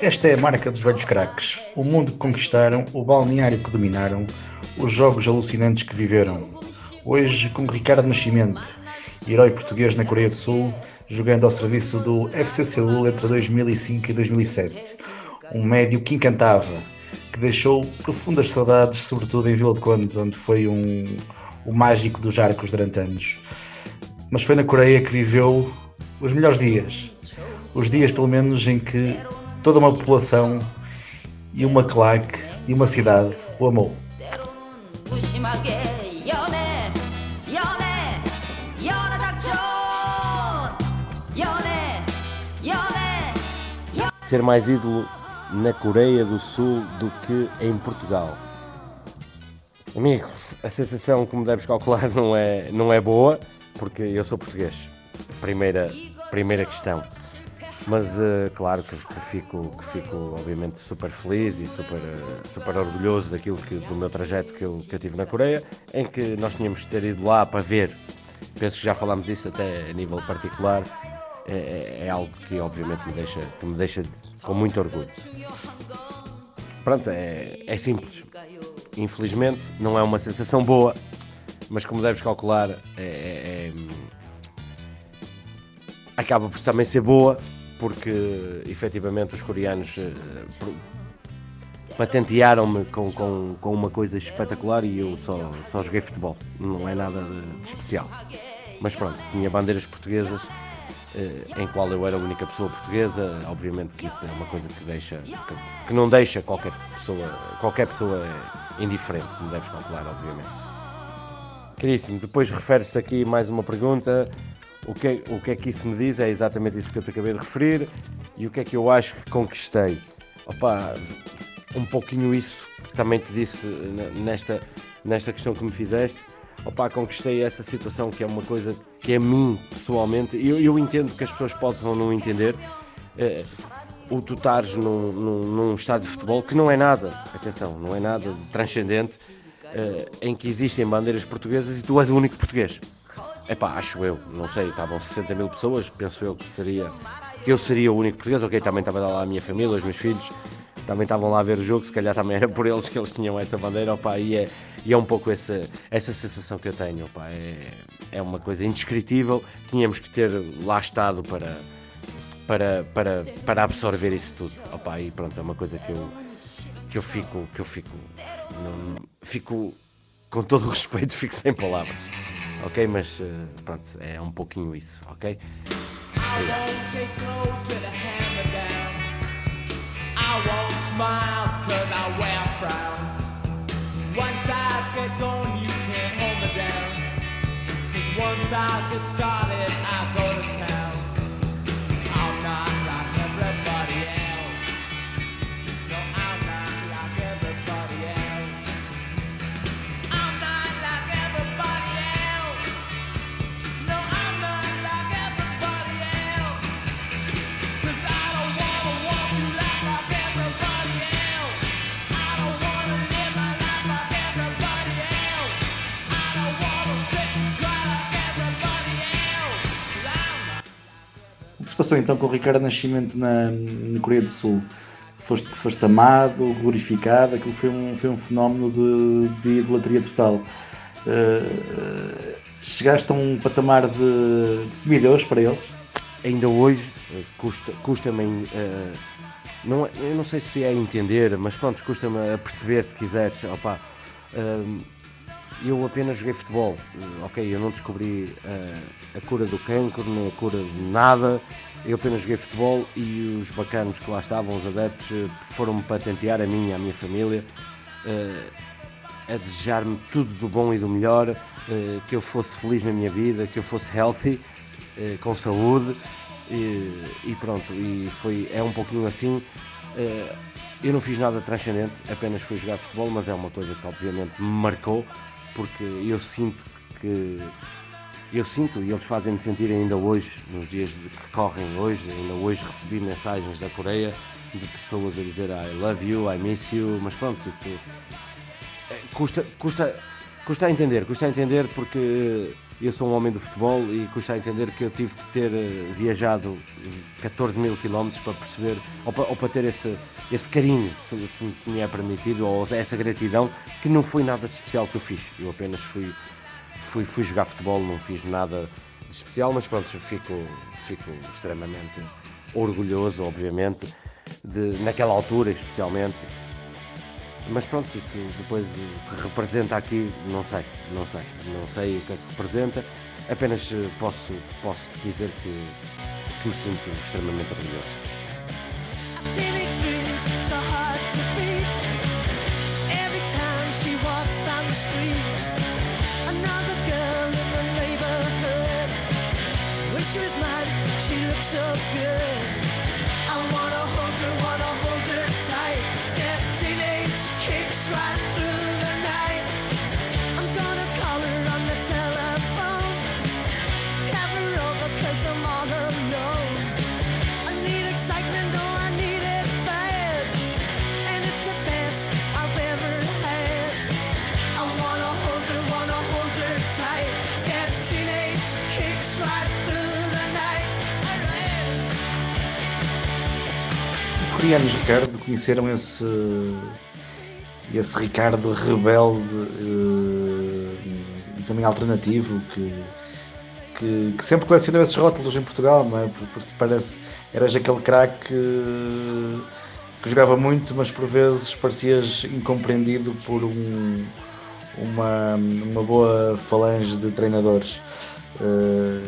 Esta é a marca dos velhos craques. O mundo que conquistaram, o balneário que dominaram, os jogos alucinantes que viveram. Hoje com Ricardo Nascimento, herói português na Coreia do Sul, jogando ao serviço do FC Seul entre 2005 e 2007. Um médio que encantava, que deixou profundas saudades, sobretudo em Vila de Conde, onde foi um, o mágico dos arcos durante anos. Mas foi na Coreia que viveu os melhores dias. Os dias, pelo menos, em que toda uma população e uma claque e uma cidade o amou. Ser mais ídolo na Coreia do Sul do que em Portugal. Amigo, a sensação, como deves calcular, não é, não é boa, porque eu sou português. Primeira, primeira questão. Mas uh, claro que, que, fico, que fico obviamente super feliz e super, uh, super orgulhoso daquilo que, do meu trajeto que eu, que eu tive na Coreia, em que nós tínhamos de ter ido lá para ver. Penso que já falámos isso até a nível particular. É, é, é algo que obviamente me deixa, que me deixa com muito orgulho. Pronto, é, é simples. Infelizmente não é uma sensação boa, mas como deves calcular, é, é acaba por também ser boa porque efetivamente os coreanos uh, patentearam-me com, com, com uma coisa espetacular e eu só, só joguei futebol, não é nada de, de especial. Mas pronto, tinha bandeiras portuguesas uh, em qual eu era a única pessoa portuguesa, obviamente que isso é uma coisa que deixa que, que não deixa qualquer pessoa, qualquer pessoa indiferente, como deves calcular, obviamente. Caríssimo, depois refere-se aqui mais uma pergunta o que, é, o que é que isso me diz? É exatamente isso que eu te acabei de referir. E o que é que eu acho que conquistei? Opa, um pouquinho isso que também te disse nesta, nesta questão que me fizeste. Opa, conquistei essa situação que é uma coisa que a mim, pessoalmente, eu, eu entendo que as pessoas possam não entender. É, o tu estares num, num, num estádio de futebol que não é nada, atenção, não é nada de transcendente, é, em que existem bandeiras portuguesas e tu és o único português. Epá, acho eu, não sei, estavam 60 mil pessoas, penso eu que seria que eu seria o único português, ok, também estava lá a minha família, os meus filhos, também estavam lá a ver o jogo, se calhar também era por eles que eles tinham essa bandeira, opa, e, é, e é um pouco essa, essa sensação que eu tenho, opa, é, é uma coisa indescritível, tínhamos que ter lá estado para, para, para, para absorver isso tudo, opa, e pronto, é uma coisa que eu, que eu fico, que eu fico, não, fico, com todo o respeito, fico sem palavras ok? Mas uh, pronto, é um pouquinho isso, ok? Once Passou então com o Ricardo Nascimento na, na Coreia do Sul? Foste, foste amado, glorificado, aquilo foi um, foi um fenómeno de, de idolatria total. Uh, chegaste a um patamar de, de para eles? Ainda hoje eh, custa, custa-me. Uh, não, eu não sei se é entender, mas pronto, custa-me a perceber se quiseres. Opa, uh, eu apenas joguei futebol. Ok, eu não descobri a cura do cancro, nem a cura de nada. Eu apenas joguei futebol e os bacanos que lá estavam, os adeptos, eh, foram-me patentear a mim e a minha família, uh, a desejar-me tudo do bom e do melhor, uh, que eu fosse feliz na minha vida, que eu fosse healthy, com saúde e, e, pronto. E foi, é um pouquinho assim. eu não fiz nada transcendente, apenas fui jogar futebol, mas é uma coisa que obviamente me marcou, porque eu sinto que eu sinto e eles fazem-me sentir ainda hoje, nos dias que correm hoje, ainda hoje recebi mensagens da Coreia de pessoas a dizer I love you, I miss you, mas pronto, isso é, custa, custa, custa a entender, custa a entender porque eu sou um homem do futebol e custa a entender que eu tive que ter uh, viajado 14 mil quilómetros para perceber, ou para, ou para ter esse, esse carinho, se, se me é permitido, ou essa gratidão, que não foi nada de especial que eu fiz. Eu apenas fui, fui, fui jogar futebol, não fiz nada de especial, mas pronto, fico, fico extremamente orgulhoso, obviamente, de, naquela altura especialmente. Mas pronto, isso depois o que representa aqui, não sei, não sei, não sei o que é que representa, apenas eh, posso, posso dizer que, que me sinto extremamente orgulhoso. Wish she was mine, she looks so good. I wanna hold her, wanna hold her tight. Get teenage kicks right through coreanos, Ricardo, conheceram esse, esse Ricardo rebelde uh, e também alternativo que, que, que, sempre colecionou esses rótulos em Portugal, não é? Porque, porque parece eras aquele craque que, que jogava muito, mas por vezes parecias incompreendido por um, uma, uma boa falange de treinadores. Uh,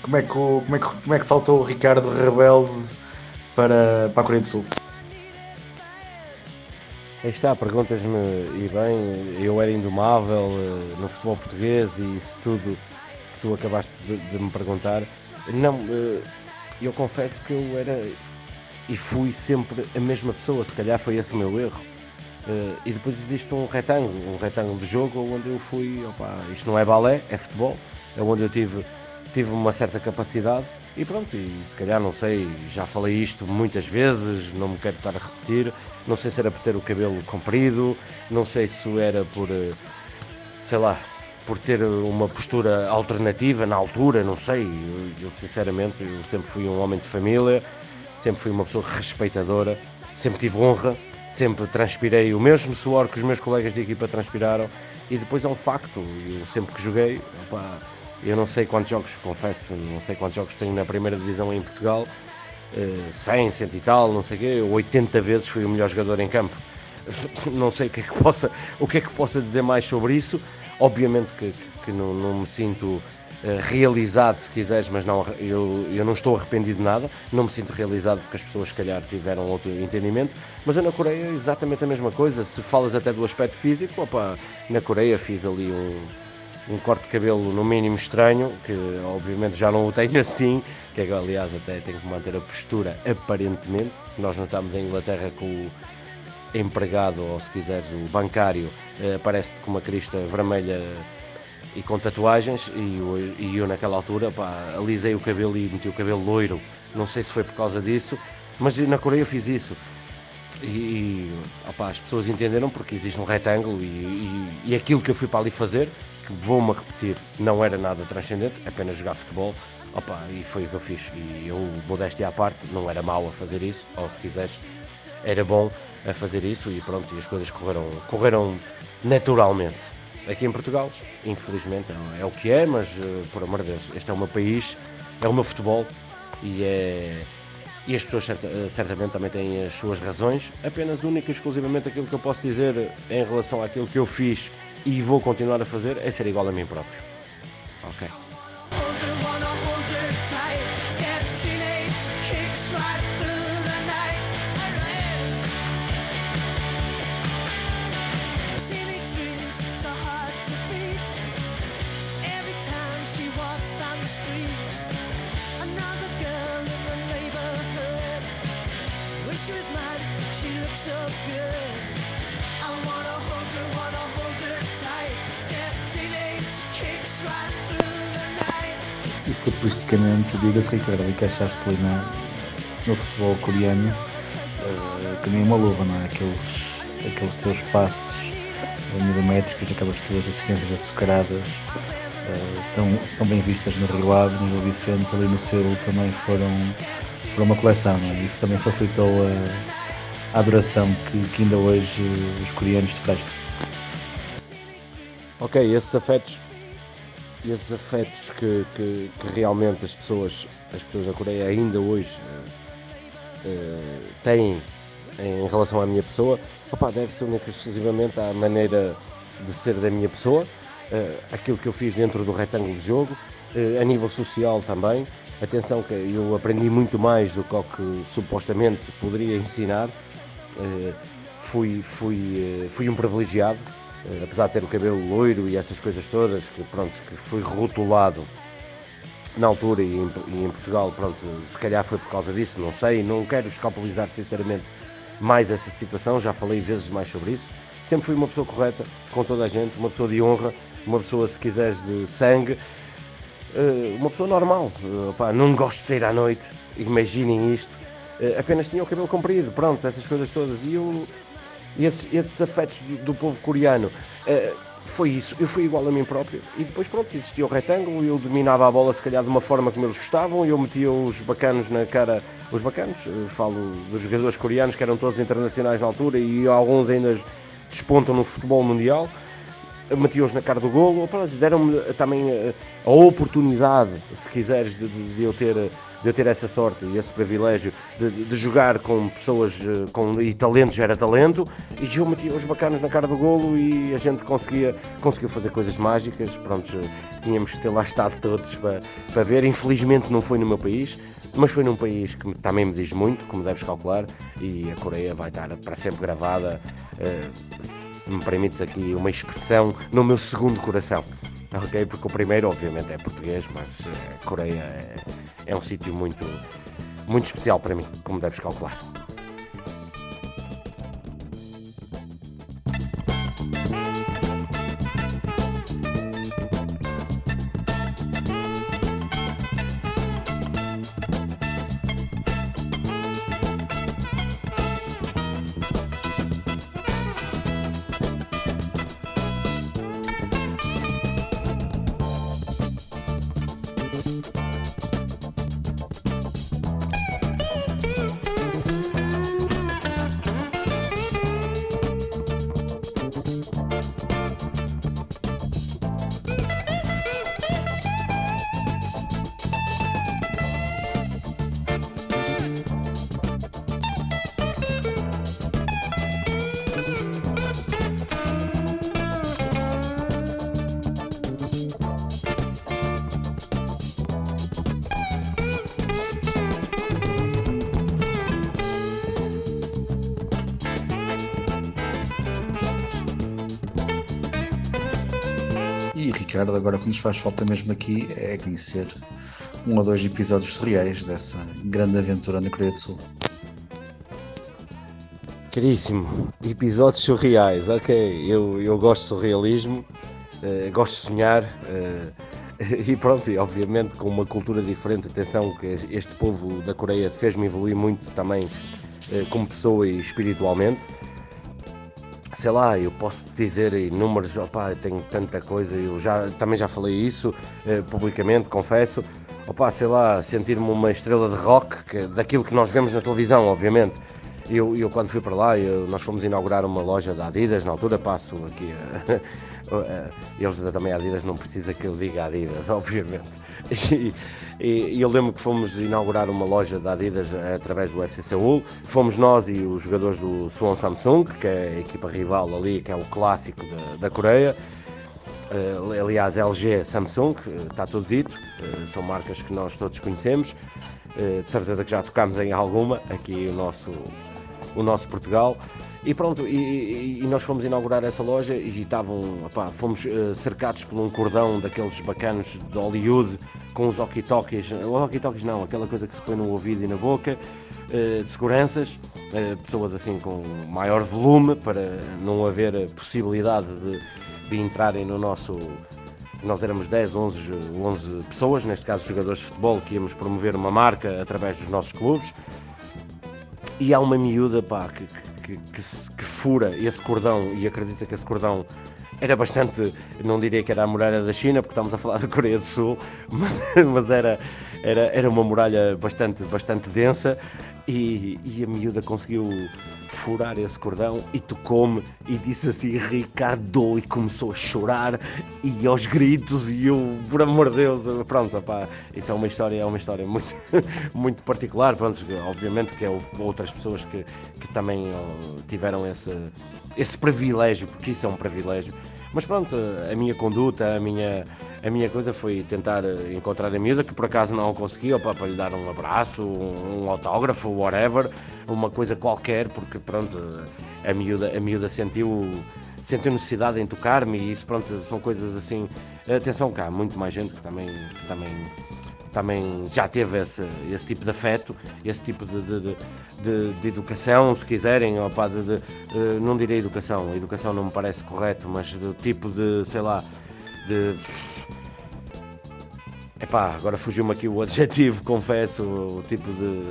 como, é que, como, é que, como é que saltou o Ricardo rebelde para, para a Coreia do Sul? Aí está, perguntas-me, e bem, eu era indomável uh, no futebol português e isso tudo que tu acabaste de, de me perguntar. Não, uh, eu confesso que eu era e fui sempre a mesma pessoa, se calhar foi esse o meu erro. Uh, e depois existe um retângulo, um retângulo de jogo onde eu fui, opa, isto não é balé, é futebol, é onde eu tive, tive uma certa capacidade e pronto, e se calhar não sei, já falei isto muitas vezes, não me quero estar a repetir. Não sei se era por ter o cabelo comprido, não sei se era por, eh, sei lá, por ter uma postura alternativa na altura, não sei. Eu, eu sinceramente, eu sempre fui um homem de família, sempre fui uma pessoa respeitadora, sempre tive honra, sempre transpirei o mesmo suor que os meus colegas de equipa transpiraram. E depois é um facto, eu sempre que joguei, opa, eu não sei quantos jogos, confesso, não sei quantos jogos tenho na primeira divisão em Portugal. 100, eh, 100 e tal, não sei o quê, 80 vezes fui o melhor jogador em campo. Não sei o que é que possa, o que é que possa dizer mais sobre isso. Obviamente que, que não, não me sinto eh, realizado, se quiseres, mas não, eu, eu não estou arrependido de nada, não me sinto realizado porque as pessoas, se calhar, tiveram outro entendimento, mas eu na Coreia é exatamente a mesma coisa. Se falas até do aspecto físico, opa, na Coreia fiz ali um, um corte de cabelo no mínimo estranho, que obviamente já não o tenho assim, que é, aliás até tenho que manter a postura aparentemente. Nós não estamos em Inglaterra com o empregado, ou se quiseres, o bancário, eh, aparece com uma crista vermelha e com tatuagens e eu, e eu naquela altura pá, alisei o cabelo e meti o cabelo loiro. Não sei se foi por causa disso, mas na Coreia fiz isso. E, opa, as pessoas entenderam porque existe um retângulo e, e, e aquilo que eu fui para ali fazer que vou-me repetir, não era nada transcendente, apenas jogar futebol. Opa, e foi o que eu fiz. E eu, modéstia à parte, não era mau a fazer isso, ou se quiseres, era bom a fazer isso e pronto, e as coisas correram, correram naturalmente. Aqui em Portugal, infelizmente, é, é o que é, mas uh, por amor de Deus, este é o meu país, é o meu futebol e é. E as pessoas eh, certamente também têm as suas razões, apenas única e exclusivamente aquilo que eu posso dizer em relação àquilo que eu fiz e vou continuar a fazer é ser igual a mim próprio. Ok. Futbolisticamente, diga-se Ricardo, encaixaste ali na, no futebol coreano uh, que nem uma luva, não é? Aqueles, aqueles teus passos milimétricos, aquelas tuas assistências açucaradas, uh, tão, tão bem vistas no Rio Ave, no Gil Vicente, ali no Seul também foram, foram uma coleção. É? Isso também facilitou a, a adoração que, que ainda hoje os coreanos te prestam. Ok, esses afetos esses afetos que, que, que, realmente as pessoas, as pessoas da Coreia ainda hoje uh, uh, têm em relação à minha pessoa, opa, deve ser única exclusivamente à maneira de ser da minha pessoa, uh, aquilo que eu fiz dentro do retângulo de jogo, a nível social também. Atenção que eu aprendi muito mais do que o que supostamente poderia ensinar. fui, fui, fui um privilegiado, apesar de ter o cabelo loiro e essas coisas todas, que pronto, que foi rotulado na altura e em, e em, Portugal, pronto, se calhar foi por causa disso, não sei, não quero escapulizar sinceramente mais essa situação, já falei vezes mais sobre isso. Sempre fui uma pessoa correta com toda a gente, uma pessoa de honra, uma pessoa, se quiseres, de sangue, eh, uma pessoa normal. Eh, não gosto de sair à noite, imaginem isto. Apenas tinha o cabelo comprido, pronto, essas coisas todas. E eu esses, esses afetos do, do povo coreano. Uh, foi isso, eu fui igual a mim próprio. E depois pronto, existia o retângulo, eu dominava a bola se calhar de uma forma como eles gostavam, eu metia os bacanos na cara, os bacanos, falo dos jogadores coreanos que eram todos internacionais na altura e alguns ainda despontam no futebol mundial, metia-os na cara do golo, deram-me também a, a, oportunidade, se quiseres, de, de, de eu ter de eu ter essa sorte e esse privilégio de, de jogar com pessoas eh, com, e talento gera talento e eu metia os bacanos na cara do golo e a gente conseguia conseguiu fazer coisas mágicas. Pronto tínhamos que ter lá estado todos para, para ver. Infelizmente não foi no meu país mas foi num país que também me diz muito, como deves calcular, e a Coreia vai estar para sempre gravada, uh, se me permites aqui uma expressão, no meu segundo coração ok? Porque o primeiro, obviamente, é português, mas a eh, Coreia é, é um sítio muito, muito especial para mim, como deves calcular. Ricardo, agora o que nos faz falta mesmo aqui é conhecer um ou dois episódios surreais dessa grande aventura na Coreia do Sul. Caríssimo, episódios surreais, ok, eu, eu gosto de surrealismo, uh, gosto de sonhar uh, e pronto, e obviamente com uma cultura diferente, atenção que este povo da Coreia fez-me evoluir muito também uh, como pessoa e espiritualmente sei lá, eu posso dizer em números, opá, tenho tanta coisa, eu já, também já falei isso eh, publicamente, confesso, opá, sei lá, sentir-me uma estrela de rock, que, daquilo que nós vemos na televisão, obviamente. Eu, eu quando fui para lá, eu, nós fomos inaugurar uma loja da Adidas, na altura passo aqui, eles também Adidas não precisa que eu diga Adidas, obviamente. E, e, eu lembro que fomos inaugurar uma loja da Adidas através do FC Seul. Fomos nós e os jogadores do Suwon Samsung, que é a equipa rival ali, que é o clássico da, da Coreia. Uh, aliás, LG, Samsung, está tudo dito, uh, são marcas que nós todos conhecemos. Uh, de certeza que já tocámos em alguma, aqui o nosso, o nosso Portugal. E pronto, e, e, nós fomos inaugurar essa loja e estavam, opá, fomos uh, cercados por um cordão daqueles bacanos de Hollywood com os walkie-talkies, os walkie-talkies não, aquela coisa que se põe no ouvido e na boca, uh, seguranças, pessoas assim com maior volume para não haver possibilidade de, de entrarem no nosso nós éramos 10, 11, 11 pessoas, neste caso jogadores de futebol, que íamos promover uma marca através dos nossos clubes. E há uma miúda pá, que, que, que, que, fura esse cordão e acredita que esse cordão era bastante, não diria que era a muralha da China, porque estamos a falar da Coreia do Sul, mas, mas era, era, era uma muralha bastante, bastante densa e, e a miúda conseguiu furar esse cordão e tocou-me e disse assim Ricardo e começou a chorar e aos gritos e eu, por amor de Deus, pronto, opá, isso é uma história, é uma história muito, muito particular, pronto, obviamente que houve outras pessoas que, que também tiveram esse, esse privilégio, porque isso é um privilégio, mas pronto, a minha conduta, a minha, a minha coisa foi tentar encontrar a miúda, que por acaso não consegui, opa, para lhe dar um abraço, um, um autógrafo, whatever, uma coisa qualquer, porque pronto, a miúda, a miúda sentiu sentiu necessidade em tocar-me e isso pronto, são coisas assim. Atenção cá, muito mais gente que também, que também, também já teve esse, esse tipo de afeto, esse tipo de, de, de, de educação, se quiserem, opa, de, de, não direi educação, educação não me parece correto, mas do tipo de, sei lá, de Epá, agora fugiu-me aqui o adjetivo, confesso, o tipo de.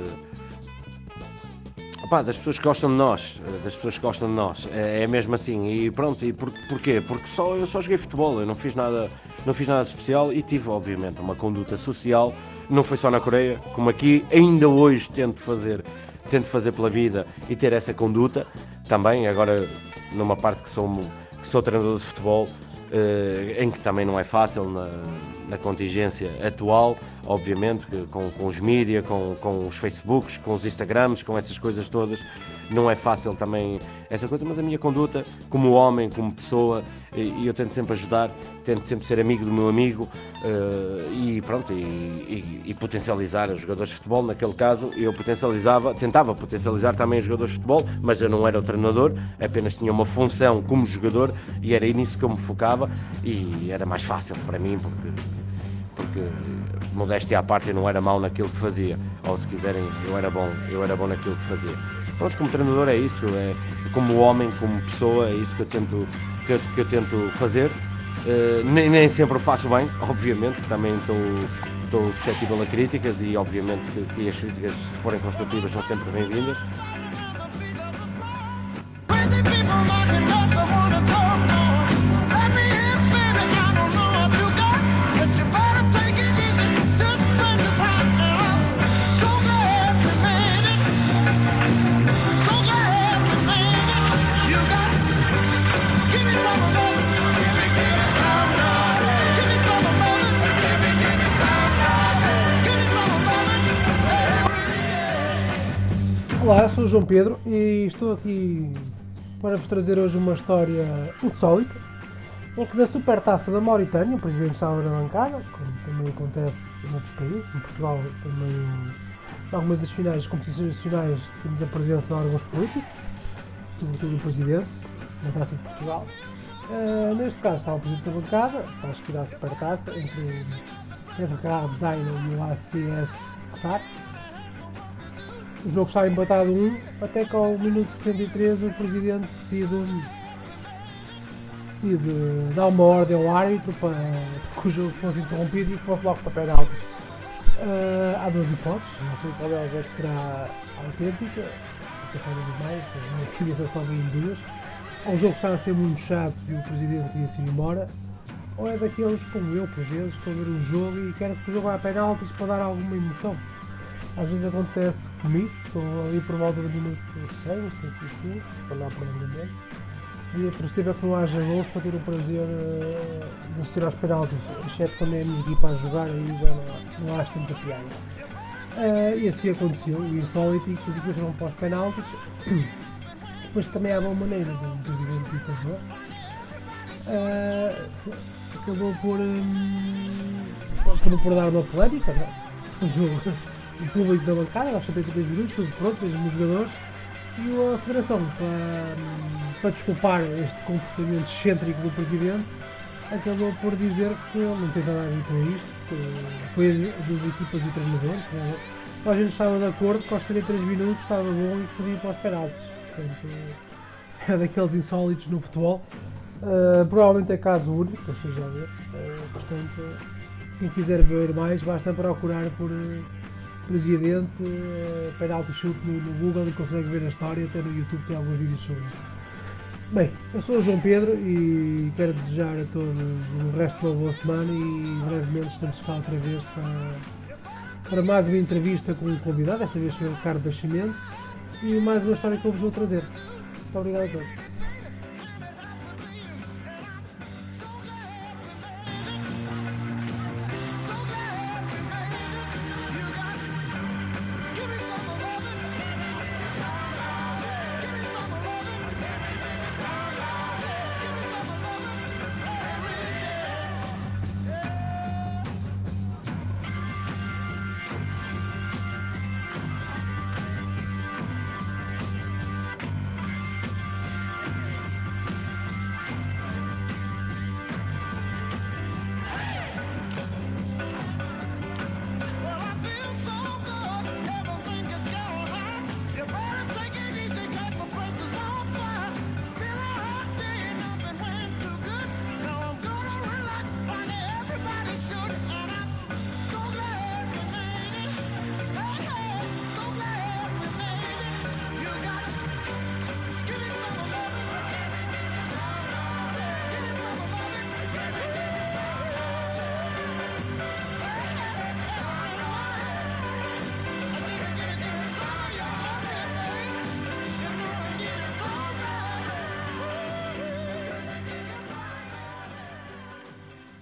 Epá, das pessoas que gostam de nós, das pessoas que gostam de nós, é, é mesmo assim, e pronto, e por, porquê? Porque só, eu só joguei futebol, eu não fiz nada, não fiz nada de especial e tive, obviamente, uma conduta social, não foi só na Coreia, como aqui, ainda hoje tento fazer, tento fazer pela vida e ter essa conduta, também, agora numa parte que sou, que sou treinador de futebol, em que também não é fácil na, na contingência atual, obviamente, com, com os mídias, com, com os Facebooks, com os Instagrams, com essas coisas todas, não é fácil também essa coisa, mas a minha conduta, como homem, como pessoa, e, eu tento sempre ajudar, tento sempre ser amigo do meu amigo uh, e pronto, e, e, e, potencializar os jogadores de futebol. Naquele caso, eu potencializava, tentava potencializar também os jogadores de futebol, mas eu não era o treinador, apenas tinha uma função como jogador e era nisso que eu me focava e era mais fácil para mim porque porque modéstia à parte eu não era mau naquilo que fazia, ou se quiserem, eu era bom, eu era bom naquilo que fazia. Pronto, como treinador é isso, é como homem, como pessoa, é isso que eu tento, tento que eu tento fazer. Uh, nem, nem, sempre faço bem, obviamente, também estou, estou suscetível a críticas e obviamente que, que as críticas, se forem construtivas, são sempre bem-vindas. João Pedro e estou aqui para vos trazer hoje uma história insólita em que na Supertaça da Mauritânia, o Presidente estava na bancada, como também acontece em outros países, em Portugal também em algumas das finais das competições nacionais temos a presença de órgãos políticos, sobretudo o Presidente, na Taça de Portugal. Uh, neste caso estava o Presidente da bancada, acho que da Supertaça, entre FK Designer e o ACS Sexar o jogo está empatado 1, até que ao minuto 63 o presidente decide, decide dar uma ordem ao árbitro para que o jogo fosse interrompido e fosse logo para penaltis. Uh, há duas hipóteses, não sei qual delas é que será autêntica, cada vez mais, queria ser só em duas. Ou o jogo está a ser muito chato e o presidente ia se ir embora, ou é daqueles como eu, por vezes, estou a ver um jogo e quero que o jogo vá a penaltis para dar alguma emoção. Às vezes acontece comigo, estou ali por volta do minuto 100, 105, para lá para o e a torcida é que não haja gols para ter o prazer uh, de assistir aos penaltis, exceto quando é a minha equipa a jogar, aí já não, não acho tanta piada. Uh, e assim aconteceu, o insólito e que as equipas vão para os penaltis. Depois também há boa maneira do presidente de fazer. Uh, acabou por, um, por, por dar uma polémica, não? É? O jogo o público da bancada, aos 73 minutos, tudo pronto, mesmo os jogadores, e a Federação, para, para desculpar este comportamento excêntrico do Presidente, acabou por dizer que não tem nada a ver com isto, que foi das equipas e treinadores. Né? A gente estava de acordo que aos 33 minutos estava bom e podia ir para os penaltis. Portanto, é daqueles insólitos no futebol. Uh, provavelmente é caso único, esteja a ver. Uh, portanto, quem quiser ver mais, basta procurar por. Uh, presidente, uh, penalti chute no, no, Google e consegue ver a história, até no YouTube tem alguns vídeos sobre isso. Bem, eu sou o João Pedro e quero desejar a todos o resto de uma boa semana e brevemente estamos cá outra vez para, para mais uma entrevista com um convidado, desta vez foi o Ricardo Nascimento, e mais uma história que eu vos vou trazer. Muito obrigado a todos.